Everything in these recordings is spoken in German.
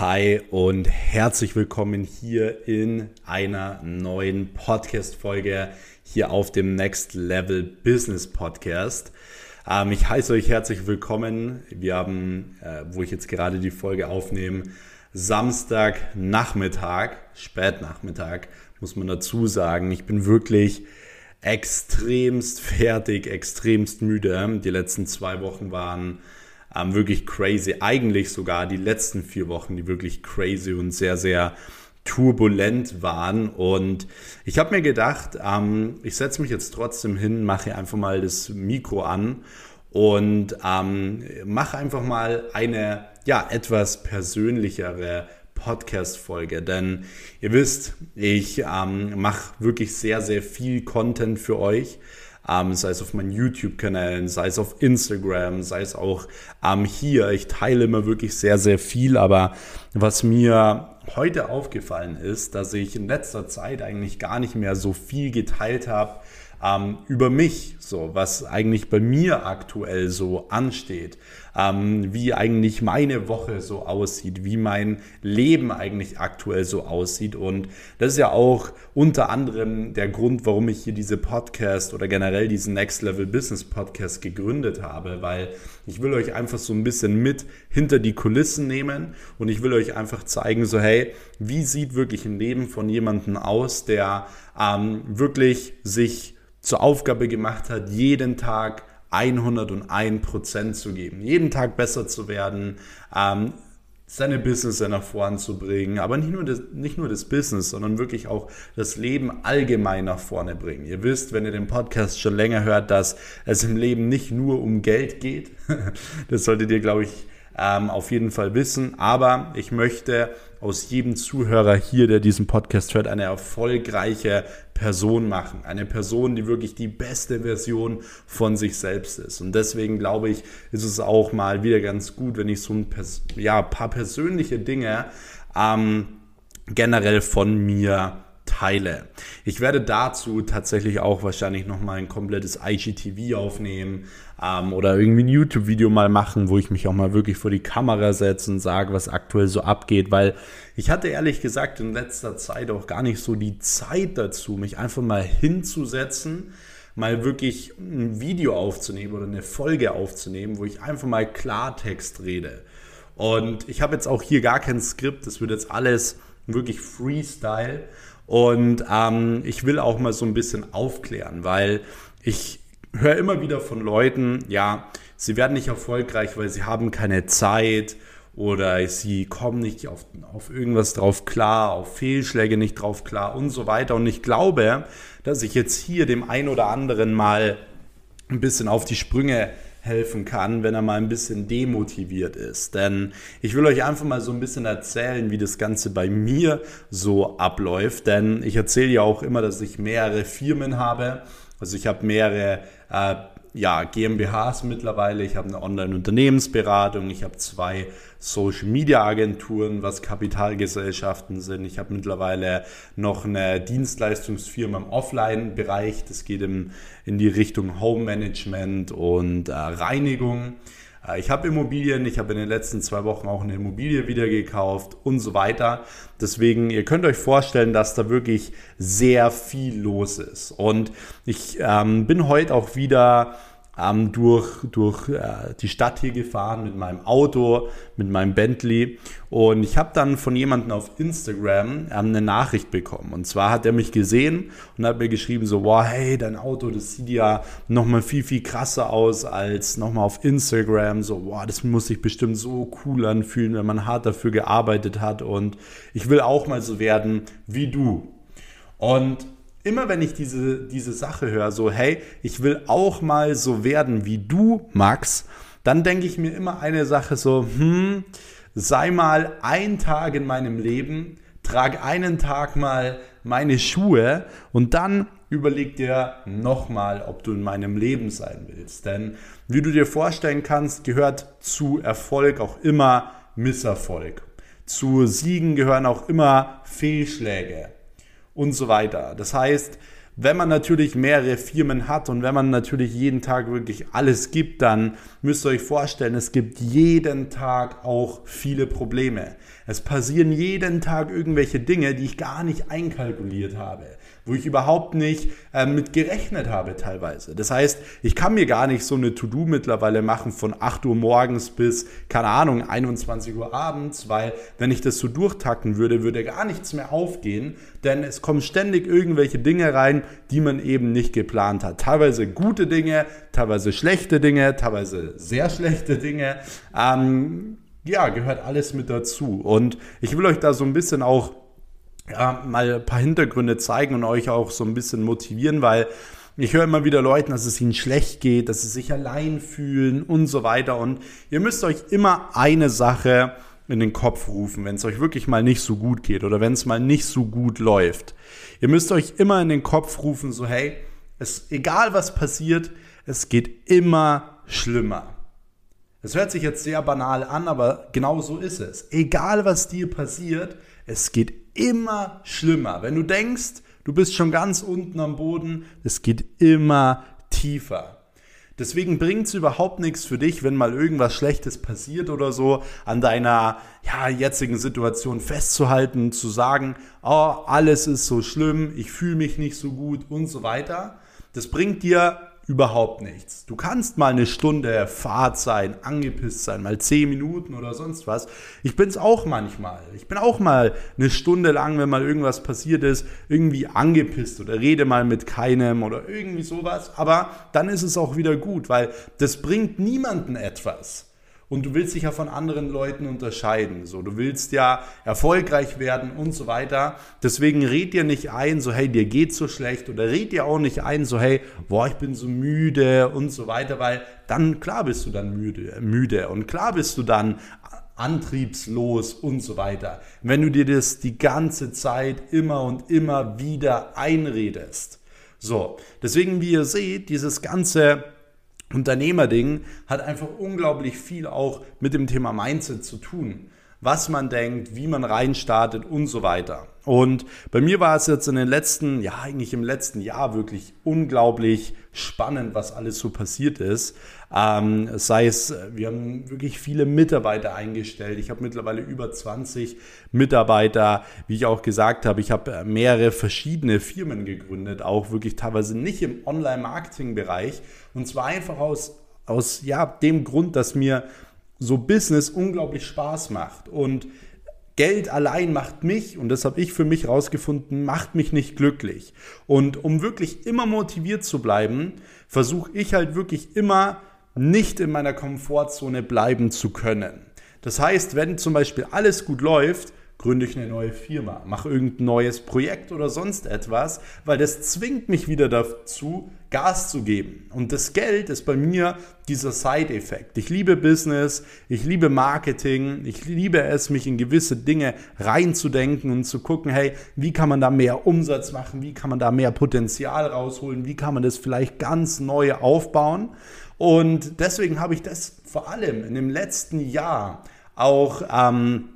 Hi und herzlich willkommen hier in einer neuen Podcast-Folge hier auf dem Next Level Business Podcast. Ähm, ich heiße euch herzlich willkommen. Wir haben, äh, wo ich jetzt gerade die Folge aufnehme, Samstagnachmittag, Spätnachmittag, muss man dazu sagen. Ich bin wirklich extremst fertig, extremst müde. Die letzten zwei Wochen waren ähm, wirklich crazy. Eigentlich sogar die letzten vier Wochen, die wirklich crazy und sehr, sehr turbulent waren. Und ich habe mir gedacht, ähm, ich setze mich jetzt trotzdem hin, mache einfach mal das Mikro an und ähm, mache einfach mal eine ja etwas persönlichere Podcast-Folge. Denn ihr wisst, ich ähm, mache wirklich sehr, sehr viel Content für euch ähm, sei es auf meinen YouTube-Kanälen, sei es auf Instagram, sei es auch ähm, hier. Ich teile immer wirklich sehr, sehr viel, aber was mir heute aufgefallen ist, dass ich in letzter Zeit eigentlich gar nicht mehr so viel geteilt habe ähm, über mich, so was eigentlich bei mir aktuell so ansteht, ähm, wie eigentlich meine Woche so aussieht, wie mein Leben eigentlich aktuell so aussieht. Und das ist ja auch unter anderem der Grund, warum ich hier diese Podcast oder generell diesen Next Level Business Podcast gegründet habe, weil ich will euch einfach so ein bisschen mit hinter die Kulissen nehmen und ich will euch einfach zeigen, so hey, wie sieht wirklich ein Leben von jemandem aus, der ähm, wirklich sich zur Aufgabe gemacht hat, jeden Tag 101 Prozent zu geben, jeden Tag besser zu werden, ähm, seine Business nach vorn zu bringen, aber nicht nur, das, nicht nur das Business, sondern wirklich auch das Leben allgemein nach vorne bringen. Ihr wisst, wenn ihr den Podcast schon länger hört, dass es im Leben nicht nur um Geld geht. das solltet ihr, glaube ich, ähm, auf jeden Fall wissen. Aber ich möchte aus jedem Zuhörer hier, der diesen Podcast hört, eine erfolgreiche Person machen. Eine Person, die wirklich die beste Version von sich selbst ist. Und deswegen glaube ich, ist es auch mal wieder ganz gut, wenn ich so ein ja, paar persönliche Dinge ähm, generell von mir teile. Ich werde dazu tatsächlich auch wahrscheinlich nochmal ein komplettes IGTV aufnehmen ähm, oder irgendwie ein YouTube-Video mal machen, wo ich mich auch mal wirklich vor die Kamera setze und sage, was aktuell so abgeht, weil ich hatte ehrlich gesagt in letzter Zeit auch gar nicht so die Zeit dazu, mich einfach mal hinzusetzen, mal wirklich ein Video aufzunehmen oder eine Folge aufzunehmen, wo ich einfach mal Klartext rede. Und ich habe jetzt auch hier gar kein Skript, das wird jetzt alles wirklich Freestyle. Und ähm, ich will auch mal so ein bisschen aufklären, weil ich höre immer wieder von Leuten, ja, sie werden nicht erfolgreich, weil sie haben keine Zeit oder sie kommen nicht auf, auf irgendwas drauf klar, auf Fehlschläge nicht drauf klar und so weiter. Und ich glaube, dass ich jetzt hier dem einen oder anderen mal ein bisschen auf die Sprünge helfen kann, wenn er mal ein bisschen demotiviert ist. Denn ich will euch einfach mal so ein bisschen erzählen, wie das Ganze bei mir so abläuft. Denn ich erzähle ja auch immer, dass ich mehrere Firmen habe. Also ich habe mehrere äh, ja, GmbHs mittlerweile, ich habe eine Online-Unternehmensberatung, ich habe zwei Social-Media-Agenturen, was Kapitalgesellschaften sind. Ich habe mittlerweile noch eine Dienstleistungsfirma im Offline-Bereich, das geht im, in die Richtung Home-Management und äh, Reinigung. Äh, ich habe Immobilien, ich habe in den letzten zwei Wochen auch eine Immobilie wieder gekauft und so weiter. Deswegen, ihr könnt euch vorstellen, dass da wirklich sehr viel los ist. Und ich ähm, bin heute auch wieder ähm, durch, durch äh, die Stadt hier gefahren mit meinem Auto, mit meinem Bentley. Und ich habe dann von jemandem auf Instagram ähm, eine Nachricht bekommen. Und zwar hat er mich gesehen und hat mir geschrieben, so, wow, hey, dein Auto, das sieht ja nochmal viel, viel krasser aus als nochmal auf Instagram. So, wow, das muss sich bestimmt so cool anfühlen, wenn man hart dafür gearbeitet hat. Und ich will auch mal so werden wie du. Und immer wenn ich diese, diese Sache höre, so, hey, ich will auch mal so werden wie du, Max, dann denke ich mir immer eine Sache so, hm, sei mal ein Tag in meinem Leben, trag einen Tag mal meine Schuhe und dann überleg dir nochmal, ob du in meinem Leben sein willst. Denn wie du dir vorstellen kannst, gehört zu Erfolg auch immer Misserfolg. Zu Siegen gehören auch immer Fehlschläge und so weiter. Das heißt, wenn man natürlich mehrere Firmen hat und wenn man natürlich jeden Tag wirklich alles gibt, dann müsst ihr euch vorstellen, es gibt jeden Tag auch viele Probleme. Es passieren jeden Tag irgendwelche Dinge, die ich gar nicht einkalkuliert habe wo ich überhaupt nicht äh, mit gerechnet habe teilweise. Das heißt, ich kann mir gar nicht so eine To-Do mittlerweile machen von 8 Uhr morgens bis, keine Ahnung, 21 Uhr abends, weil wenn ich das so durchtakten würde, würde gar nichts mehr aufgehen, denn es kommen ständig irgendwelche Dinge rein, die man eben nicht geplant hat. Teilweise gute Dinge, teilweise schlechte Dinge, teilweise sehr schlechte Dinge. Ähm, ja, gehört alles mit dazu. Und ich will euch da so ein bisschen auch ja, mal ein paar Hintergründe zeigen und euch auch so ein bisschen motivieren, weil ich höre immer wieder Leuten, dass es ihnen schlecht geht, dass sie sich allein fühlen und so weiter. Und ihr müsst euch immer eine Sache in den Kopf rufen, wenn es euch wirklich mal nicht so gut geht oder wenn es mal nicht so gut läuft. Ihr müsst euch immer in den Kopf rufen, so hey, es egal was passiert, es geht immer schlimmer. Es hört sich jetzt sehr banal an, aber genau so ist es. Egal was dir passiert, es geht immer schlimmer. Wenn du denkst, du bist schon ganz unten am Boden, es geht immer tiefer. Deswegen bringt es überhaupt nichts für dich, wenn mal irgendwas Schlechtes passiert oder so, an deiner ja, jetzigen Situation festzuhalten, zu sagen, oh, alles ist so schlimm, ich fühle mich nicht so gut und so weiter. Das bringt dir überhaupt nichts. Du kannst mal eine Stunde Fahrt sein, angepisst sein, mal zehn Minuten oder sonst was. Ich bin es auch manchmal. Ich bin auch mal eine Stunde lang, wenn mal irgendwas passiert ist, irgendwie angepisst oder rede mal mit keinem oder irgendwie sowas. Aber dann ist es auch wieder gut, weil das bringt niemanden etwas und du willst dich ja von anderen Leuten unterscheiden. So, du willst ja erfolgreich werden und so weiter. Deswegen red dir nicht ein, so hey, dir geht's so schlecht oder red dir auch nicht ein, so hey, boah, ich bin so müde und so weiter, weil dann klar bist du dann müde, müde und klar bist du dann antriebslos und so weiter. Wenn du dir das die ganze Zeit immer und immer wieder einredest. So, deswegen wie ihr seht, dieses ganze Unternehmerding hat einfach unglaublich viel auch mit dem Thema Mindset zu tun. Was man denkt, wie man reinstartet und so weiter. Und bei mir war es jetzt in den letzten, ja, eigentlich im letzten Jahr wirklich unglaublich spannend, was alles so passiert ist. Ähm, sei es, wir haben wirklich viele Mitarbeiter eingestellt. Ich habe mittlerweile über 20 Mitarbeiter. Wie ich auch gesagt habe, ich habe mehrere verschiedene Firmen gegründet, auch wirklich teilweise nicht im Online-Marketing-Bereich. Und zwar einfach aus, aus ja, dem Grund, dass mir so Business unglaublich Spaß macht. Und Geld allein macht mich, und das habe ich für mich rausgefunden, macht mich nicht glücklich. Und um wirklich immer motiviert zu bleiben, versuche ich halt wirklich immer nicht in meiner Komfortzone bleiben zu können. Das heißt, wenn zum Beispiel alles gut läuft, gründe ich eine neue Firma, mache irgendein neues Projekt oder sonst etwas, weil das zwingt mich wieder dazu, Gas zu geben. Und das Geld ist bei mir dieser Side-Effekt. Ich liebe Business, ich liebe Marketing, ich liebe es, mich in gewisse Dinge reinzudenken und zu gucken, hey, wie kann man da mehr Umsatz machen, wie kann man da mehr Potenzial rausholen, wie kann man das vielleicht ganz neu aufbauen. Und deswegen habe ich das vor allem in dem letzten Jahr auch ähm,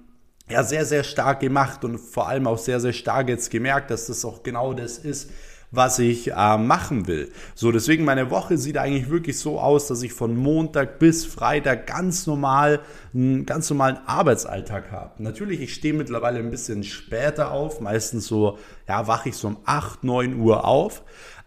ja, sehr, sehr stark gemacht und vor allem auch sehr, sehr stark jetzt gemerkt, dass das auch genau das ist, was ich äh, machen will. So, deswegen meine Woche sieht eigentlich wirklich so aus, dass ich von Montag bis Freitag ganz normal einen ganz normalen Arbeitsalltag habe. Natürlich, ich stehe mittlerweile ein bisschen später auf, meistens so, ja, wache ich so um 8, 9 Uhr auf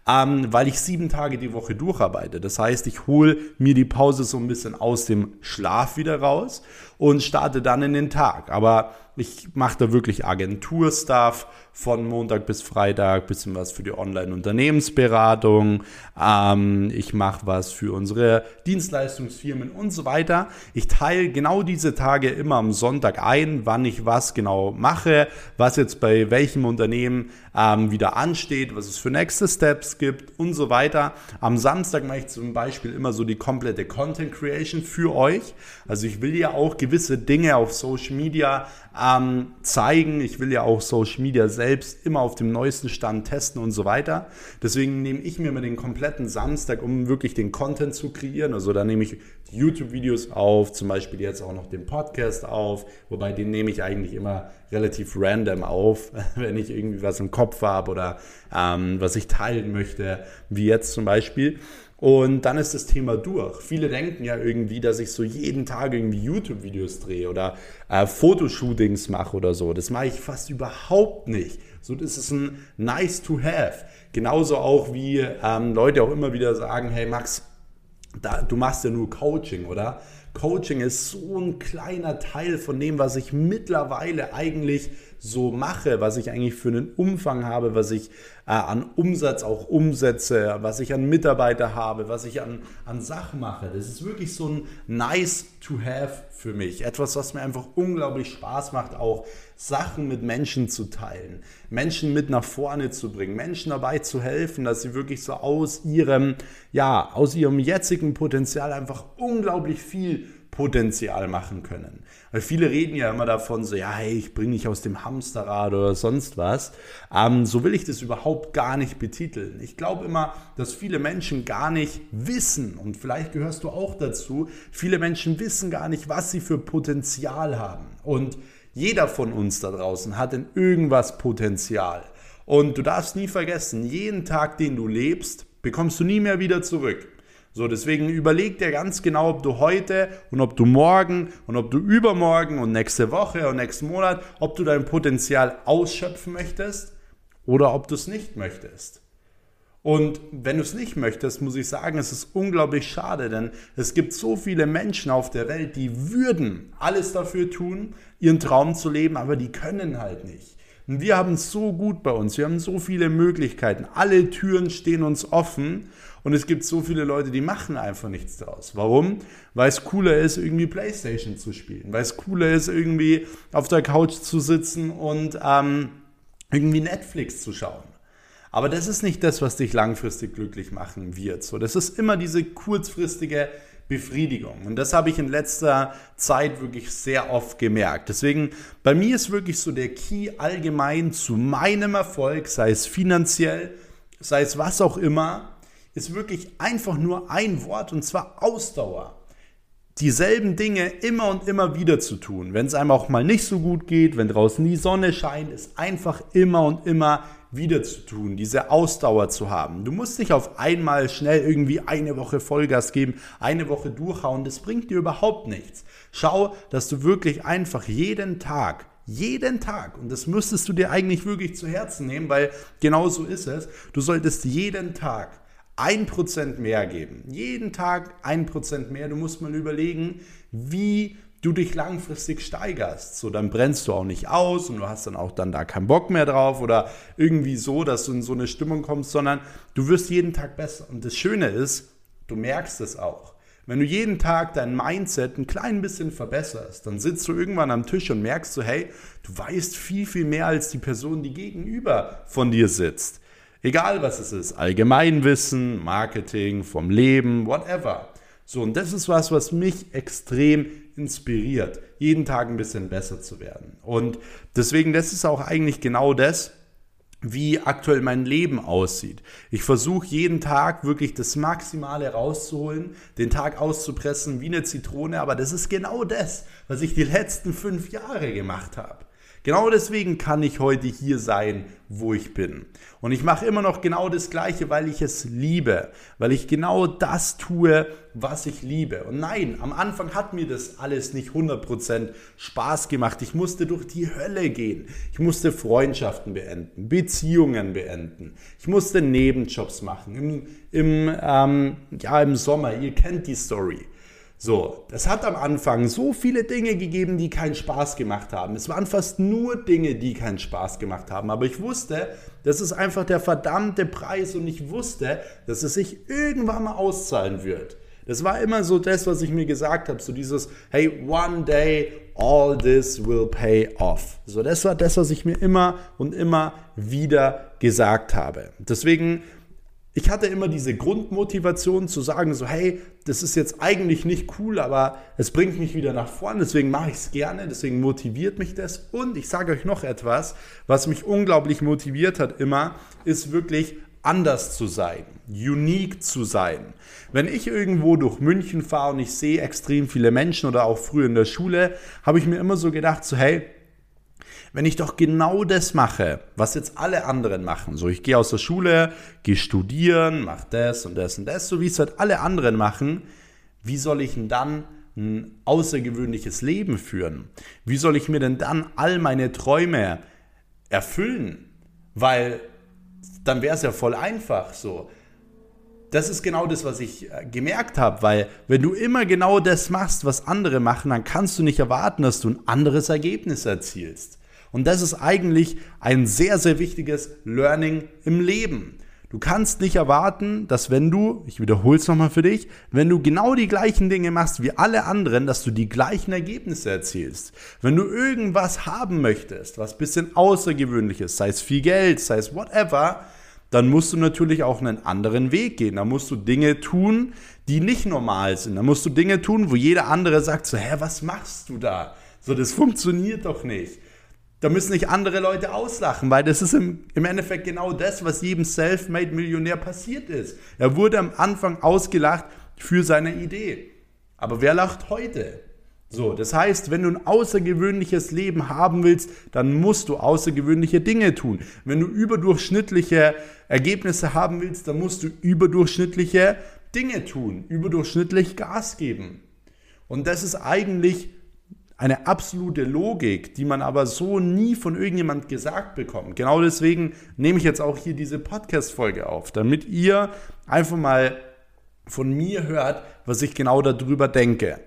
ähm, weil ich sieben Tage die Woche durcharbeite. Das heißt, ich hole mir die Pause so ein bisschen aus dem Schlaf wieder raus und starte dann in den Tag. Aber ich mache da wirklich Agenturstuff von Montag bis Freitag, bisschen was für die Online-Unternehmensberatung. Ähm, ich mache was für unsere Dienstleistungsfirmen und so weiter. Ich teile genau diese Tage immer am Sonntag ein, wann ich was genau mache, was jetzt bei welchem Unternehmen ähm, wieder ansteht, was es für nächste Steps gibt und so weiter. Am Samstag mache ich zum Beispiel immer so die komplette Content Creation für euch. Also ich will ja auch gewisse gewisse Dinge auf Social Media ähm, zeigen. Ich will ja auch Social Media selbst immer auf dem neuesten Stand testen und so weiter. Deswegen nehme ich mir immer den kompletten Samstag, um wirklich den Content zu kreieren. Also da nehme ich YouTube-Videos auf, zum Beispiel jetzt auch noch den Podcast auf, wobei den nehme ich eigentlich immer relativ random auf, wenn ich irgendwie was im Kopf habe oder ähm, was ich teilen möchte, wie jetzt zum Beispiel. Und dann ist das Thema durch. Viele denken ja irgendwie, dass ich so jeden Tag irgendwie YouTube-Videos drehe oder äh, Fotoshootings mache oder so. Das mache ich fast überhaupt nicht. So, das ist ein nice to have. Genauso auch wie ähm, Leute auch immer wieder sagen, hey Max, da, du machst ja nur Coaching, oder? Coaching ist so ein kleiner Teil von dem, was ich mittlerweile eigentlich so mache, was ich eigentlich für einen Umfang habe, was ich äh, an Umsatz auch umsetze, was ich an Mitarbeiter habe, was ich an, an Sachen mache. Das ist wirklich so ein nice to have für mich. Etwas, was mir einfach unglaublich Spaß macht, auch Sachen mit Menschen zu teilen, Menschen mit nach vorne zu bringen, Menschen dabei zu helfen, dass sie wirklich so aus ihrem, ja, aus ihrem jetzigen Potenzial einfach unglaublich viel Potenzial machen können. Weil viele reden ja immer davon, so, ja, hey, ich bringe dich aus dem Hamsterrad oder sonst was. Ähm, so will ich das überhaupt gar nicht betiteln. Ich glaube immer, dass viele Menschen gar nicht wissen, und vielleicht gehörst du auch dazu, viele Menschen wissen gar nicht, was sie für Potenzial haben. Und jeder von uns da draußen hat in irgendwas Potenzial. Und du darfst nie vergessen, jeden Tag, den du lebst, bekommst du nie mehr wieder zurück. So, deswegen überleg dir ganz genau, ob du heute und ob du morgen und ob du übermorgen und nächste Woche und nächsten Monat, ob du dein Potenzial ausschöpfen möchtest oder ob du es nicht möchtest. Und wenn du es nicht möchtest, muss ich sagen, es ist unglaublich schade, denn es gibt so viele Menschen auf der Welt, die würden alles dafür tun, ihren Traum zu leben, aber die können halt nicht. Und wir haben es so gut bei uns, wir haben so viele Möglichkeiten, alle Türen stehen uns offen und es gibt so viele Leute, die machen einfach nichts draus. Warum? Weil es cooler ist, irgendwie Playstation zu spielen. Weil es cooler ist, irgendwie auf der Couch zu sitzen und ähm, irgendwie Netflix zu schauen. Aber das ist nicht das, was dich langfristig glücklich machen wird. So, das ist immer diese kurzfristige Befriedigung. Und das habe ich in letzter Zeit wirklich sehr oft gemerkt. Deswegen, bei mir ist wirklich so der Key allgemein zu meinem Erfolg, sei es finanziell, sei es was auch immer, ist wirklich einfach nur ein Wort und zwar Ausdauer. Dieselben Dinge immer und immer wieder zu tun. Wenn es einem auch mal nicht so gut geht, wenn draußen die Sonne scheint, ist einfach immer und immer wieder zu tun, diese Ausdauer zu haben. Du musst nicht auf einmal schnell irgendwie eine Woche Vollgas geben, eine Woche durchhauen, das bringt dir überhaupt nichts. Schau, dass du wirklich einfach jeden Tag jeden Tag, und das müsstest du dir eigentlich wirklich zu Herzen nehmen, weil genau so ist es, du solltest jeden Tag ein Prozent mehr geben. Jeden Tag ein Prozent mehr. Du musst mal überlegen, wie du dich langfristig steigerst. So, dann brennst du auch nicht aus und du hast dann auch dann da keinen Bock mehr drauf oder irgendwie so, dass du in so eine Stimmung kommst, sondern du wirst jeden Tag besser. Und das Schöne ist, du merkst es auch. Wenn du jeden Tag dein Mindset ein klein bisschen verbesserst, dann sitzt du irgendwann am Tisch und merkst so, hey, du weißt viel, viel mehr als die Person, die gegenüber von dir sitzt. Egal was es ist, Allgemeinwissen, Marketing, vom Leben, whatever. So, und das ist was, was mich extrem inspiriert, jeden Tag ein bisschen besser zu werden. Und deswegen, das ist auch eigentlich genau das, wie aktuell mein Leben aussieht. Ich versuche jeden Tag wirklich das Maximale rauszuholen, den Tag auszupressen wie eine Zitrone, aber das ist genau das, was ich die letzten fünf Jahre gemacht habe. Genau deswegen kann ich heute hier sein, wo ich bin. Und ich mache immer noch genau das Gleiche, weil ich es liebe, weil ich genau das tue, was ich liebe. Und nein, am Anfang hat mir das alles nicht 100% Spaß gemacht. Ich musste durch die Hölle gehen. Ich musste Freundschaften beenden, Beziehungen beenden. Ich musste Nebenjobs machen. Im, im, ähm, ja, im Sommer, ihr kennt die Story. So, das hat am Anfang so viele Dinge gegeben, die keinen Spaß gemacht haben. Es waren fast nur Dinge, die keinen Spaß gemacht haben. Aber ich wusste, das ist einfach der verdammte Preis und ich wusste, dass es sich irgendwann mal auszahlen wird. Das war immer so das, was ich mir gesagt habe, so dieses, hey, one day all this will pay off. So, das war das, was ich mir immer und immer wieder gesagt habe. Deswegen ich hatte immer diese Grundmotivation zu sagen, so hey, das ist jetzt eigentlich nicht cool, aber es bringt mich wieder nach vorne, deswegen mache ich es gerne, deswegen motiviert mich das. Und ich sage euch noch etwas, was mich unglaublich motiviert hat immer, ist wirklich anders zu sein, unique zu sein. Wenn ich irgendwo durch München fahre und ich sehe extrem viele Menschen oder auch früher in der Schule, habe ich mir immer so gedacht, so hey, wenn ich doch genau das mache, was jetzt alle anderen machen, so ich gehe aus der Schule, gehe studieren, mache das und das und das, so wie es halt alle anderen machen, wie soll ich denn dann ein außergewöhnliches Leben führen? Wie soll ich mir denn dann all meine Träume erfüllen? Weil dann wäre es ja voll einfach so. Das ist genau das, was ich äh, gemerkt habe, weil wenn du immer genau das machst, was andere machen, dann kannst du nicht erwarten, dass du ein anderes Ergebnis erzielst. Und das ist eigentlich ein sehr, sehr wichtiges Learning im Leben. Du kannst nicht erwarten, dass wenn du, ich wiederhole es nochmal für dich, wenn du genau die gleichen Dinge machst wie alle anderen, dass du die gleichen Ergebnisse erzielst. Wenn du irgendwas haben möchtest, was bisschen außergewöhnlich ist, sei es viel Geld, sei es whatever, dann musst du natürlich auch einen anderen Weg gehen. Da musst du Dinge tun, die nicht normal sind. Da musst du Dinge tun, wo jeder andere sagt so, hä, was machst du da? So, das funktioniert doch nicht. Da müssen nicht andere Leute auslachen, weil das ist im, im Endeffekt genau das, was jedem Self-Made-Millionär passiert ist. Er wurde am Anfang ausgelacht für seine Idee. Aber wer lacht heute? So, das heißt, wenn du ein außergewöhnliches Leben haben willst, dann musst du außergewöhnliche Dinge tun. Wenn du überdurchschnittliche Ergebnisse haben willst, dann musst du überdurchschnittliche Dinge tun, überdurchschnittlich Gas geben. Und das ist eigentlich eine absolute Logik, die man aber so nie von irgendjemand gesagt bekommt. Genau deswegen nehme ich jetzt auch hier diese Podcast-Folge auf, damit ihr einfach mal von mir hört, was ich genau darüber denke.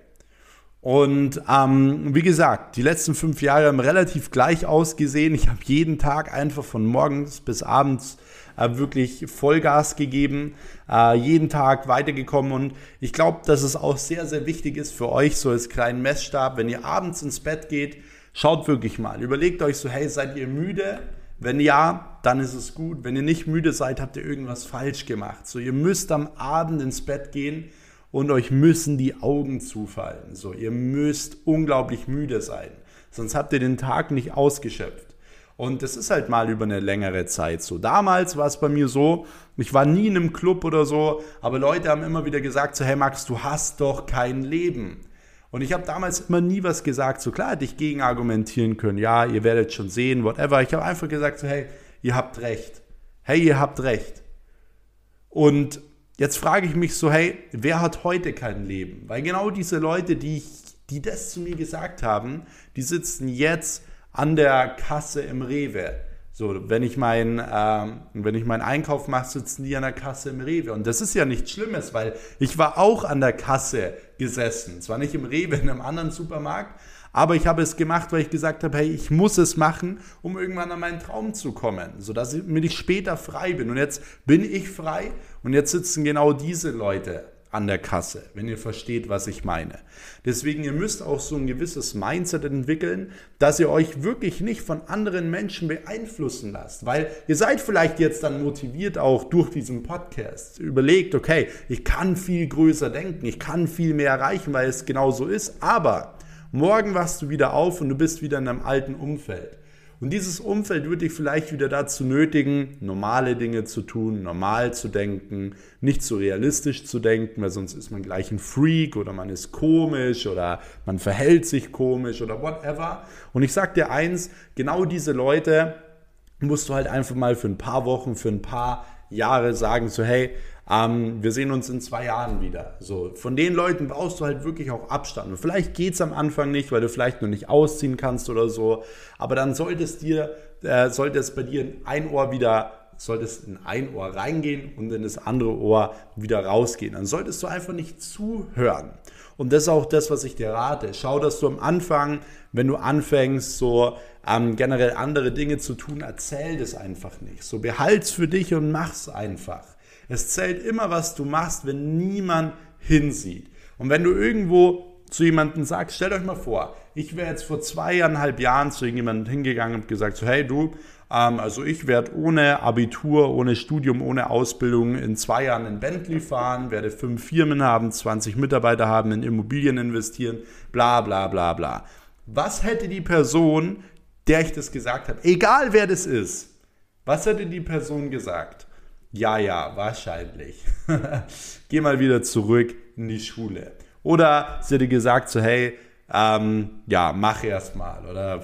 Und ähm, wie gesagt, die letzten fünf Jahre haben relativ gleich ausgesehen. Ich habe jeden Tag einfach von morgens bis abends äh, wirklich Vollgas gegeben, äh, jeden Tag weitergekommen und ich glaube, dass es auch sehr, sehr wichtig ist für euch, so als kleinen Messstab, wenn ihr abends ins Bett geht, schaut wirklich mal, überlegt euch so, hey, seid ihr müde? Wenn ja, dann ist es gut. Wenn ihr nicht müde seid, habt ihr irgendwas falsch gemacht. So, ihr müsst am Abend ins Bett gehen und euch müssen die Augen zufallen. So, ihr müsst unglaublich müde sein. Sonst habt ihr den Tag nicht ausgeschöpft. Und das ist halt mal über eine längere Zeit so. Damals war es bei mir so, ich war nie in einem Club oder so, aber Leute haben immer wieder gesagt so, hey Max, du hast doch kein Leben. Und ich habe damals immer nie was gesagt. So klar hätte ich gegen argumentieren können. Ja, ihr werdet schon sehen, whatever. Ich habe einfach gesagt so, hey, ihr habt recht. Hey, ihr habt recht. Und jetzt frage ich mich so, hey, wer hat heute kein Leben? Weil genau diese Leute, die, ich, die das zu mir gesagt haben, die sitzen jetzt an der Kasse im Rewe. So, wenn ich meinen ähm, wenn ich meinen Einkauf mache, sitzen die an der Kasse im Rewe. Und das ist ja nichts Schlimmes, weil ich war auch an der Kasse gesessen. Zwar nicht im Rewe, in einem anderen Supermarkt, aber ich habe es gemacht, weil ich gesagt habe, hey, ich muss es machen, um irgendwann an meinen Traum zu kommen, sodass ich später frei bin. Und jetzt bin ich frei und jetzt sitzen genau diese Leute an der Kasse, wenn ihr versteht, was ich meine. Deswegen, ihr müsst auch so ein gewisses Mindset entwickeln, dass ihr euch wirklich nicht von anderen Menschen beeinflussen lasst, weil ihr seid vielleicht jetzt dann motiviert auch durch diesen Podcast. Überlegt, okay, ich kann viel größer denken, ich kann viel mehr erreichen, weil es genau so ist, aber morgen wachst du wieder auf und du bist wieder in einem alten Umfeld. Und dieses Umfeld würde dich vielleicht wieder dazu nötigen, normale Dinge zu tun, normal zu denken, nicht so realistisch zu denken, weil sonst ist man gleich ein Freak oder man ist komisch oder man verhält sich komisch oder whatever. Und ich sag dir eins, genau diese Leute musst du halt einfach mal für ein paar Wochen, für ein paar Jahre sagen, so hey, ähm, wir sehen uns in zwei Jahren wieder. So, von den Leuten brauchst du halt wirklich auch Abstand. Und vielleicht geht es am Anfang nicht, weil du vielleicht noch nicht ausziehen kannst oder so. Aber dann sollte es dir, äh, sollte es bei dir in ein Ohr wieder solltest in ein Ohr reingehen und in das andere Ohr wieder rausgehen. Dann solltest du einfach nicht zuhören. Und das ist auch das, was ich dir rate. Schau, dass du am Anfang, wenn du anfängst, so ähm, generell andere Dinge zu tun, erzähl das einfach nicht. So behalt's für dich und mach's einfach. Es zählt immer, was du machst, wenn niemand hinsieht. Und wenn du irgendwo zu jemandem sagst, stellt euch mal vor, ich wäre jetzt vor zweieinhalb Jahren zu irgendjemandem hingegangen und gesagt, so hey du, ähm, also ich werde ohne Abitur, ohne Studium, ohne Ausbildung in zwei Jahren in Bentley fahren, werde fünf Firmen haben, 20 Mitarbeiter haben, in Immobilien investieren, bla bla bla bla. Was hätte die Person, der ich das gesagt habe, egal wer das ist, was hätte die Person gesagt? Ja, ja, wahrscheinlich. Geh mal wieder zurück in die Schule. Oder sie hätte gesagt so, hey, ähm, ja, mach erst mal. Oder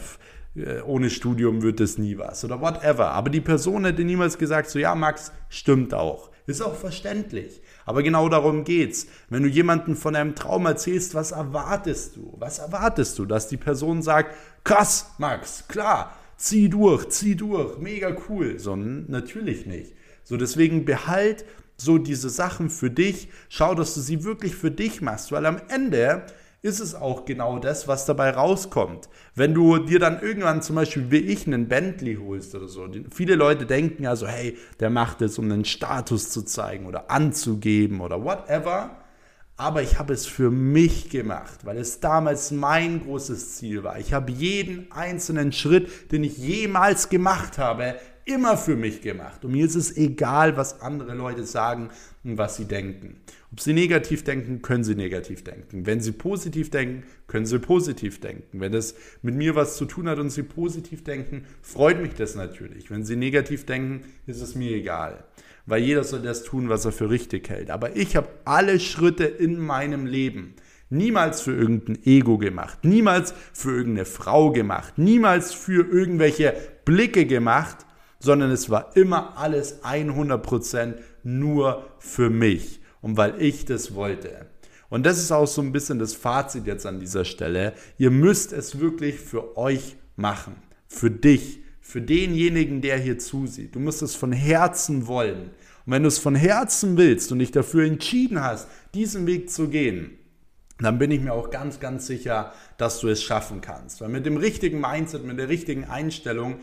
äh, ohne Studium wird es nie was. Oder whatever. Aber die Person hätte niemals gesagt so, ja, Max, stimmt auch. Ist auch verständlich. Aber genau darum geht's. Wenn du jemanden von einem Traum erzählst, was erwartest du? Was erwartest du? Dass die Person sagt, krass, Max, klar, zieh durch, zieh durch, mega cool. Sondern natürlich nicht. So, deswegen behalt so diese Sachen für dich. Schau, dass du sie wirklich für dich machst, weil am Ende ist es auch genau das, was dabei rauskommt. Wenn du dir dann irgendwann zum Beispiel wie ich einen Bentley holst oder so, viele Leute denken ja so, hey, der macht es, um einen Status zu zeigen oder anzugeben oder whatever. Aber ich habe es für mich gemacht, weil es damals mein großes Ziel war. Ich habe jeden einzelnen Schritt, den ich jemals gemacht habe, immer für mich gemacht. Und mir ist es egal, was andere Leute sagen und was sie denken. Ob sie negativ denken, können sie negativ denken. Wenn sie positiv denken, können sie positiv denken. Wenn es mit mir was zu tun hat und sie positiv denken, freut mich das natürlich. Wenn sie negativ denken, ist es mir egal. Weil jeder soll das tun, was er für richtig hält. Aber ich habe alle Schritte in meinem Leben niemals für irgendein Ego gemacht, niemals für irgendeine Frau gemacht, niemals für irgendwelche Blicke gemacht, sondern es war immer alles 100% nur für mich und weil ich das wollte. Und das ist auch so ein bisschen das Fazit jetzt an dieser Stelle. Ihr müsst es wirklich für euch machen, für dich, für denjenigen, der hier zusieht. Du musst es von Herzen wollen. Und wenn du es von Herzen willst und dich dafür entschieden hast, diesen Weg zu gehen, dann bin ich mir auch ganz, ganz sicher, dass du es schaffen kannst. Weil mit dem richtigen Mindset, mit der richtigen Einstellung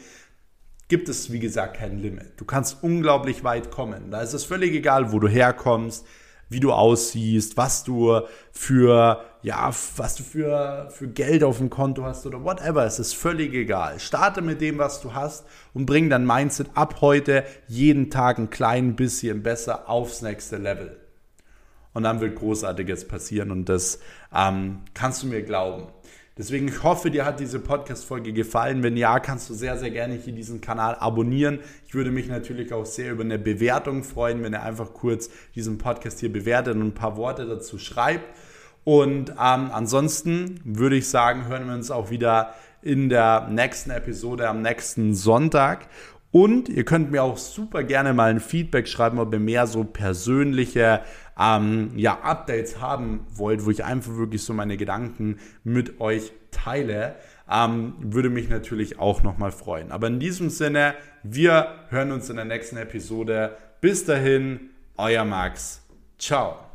gibt es, wie gesagt, kein Limit. Du kannst unglaublich weit kommen. Da ist es völlig egal, wo du herkommst, wie du aussiehst, was du für, ja, was du für, für Geld auf dem Konto hast oder whatever. Es ist völlig egal. Starte mit dem, was du hast und bring dein Mindset ab heute jeden Tag ein klein bisschen besser aufs nächste Level. Und dann wird Großartiges passieren und das ähm, kannst du mir glauben. Deswegen, ich hoffe, dir hat diese Podcast-Folge gefallen. Wenn ja, kannst du sehr, sehr gerne hier diesen Kanal abonnieren. Ich würde mich natürlich auch sehr über eine Bewertung freuen, wenn ihr einfach kurz diesen Podcast hier bewertet und ein paar Worte dazu schreibt. Und ähm, ansonsten würde ich sagen, hören wir uns auch wieder in der nächsten Episode am nächsten Sonntag. Und ihr könnt mir auch super gerne mal ein Feedback schreiben, ob ihr mehr so persönliche ähm, ja, Updates haben wollt, wo ich einfach wirklich so meine Gedanken mit euch teile. Ähm, würde mich natürlich auch nochmal freuen. Aber in diesem Sinne, wir hören uns in der nächsten Episode. Bis dahin, euer Max. Ciao.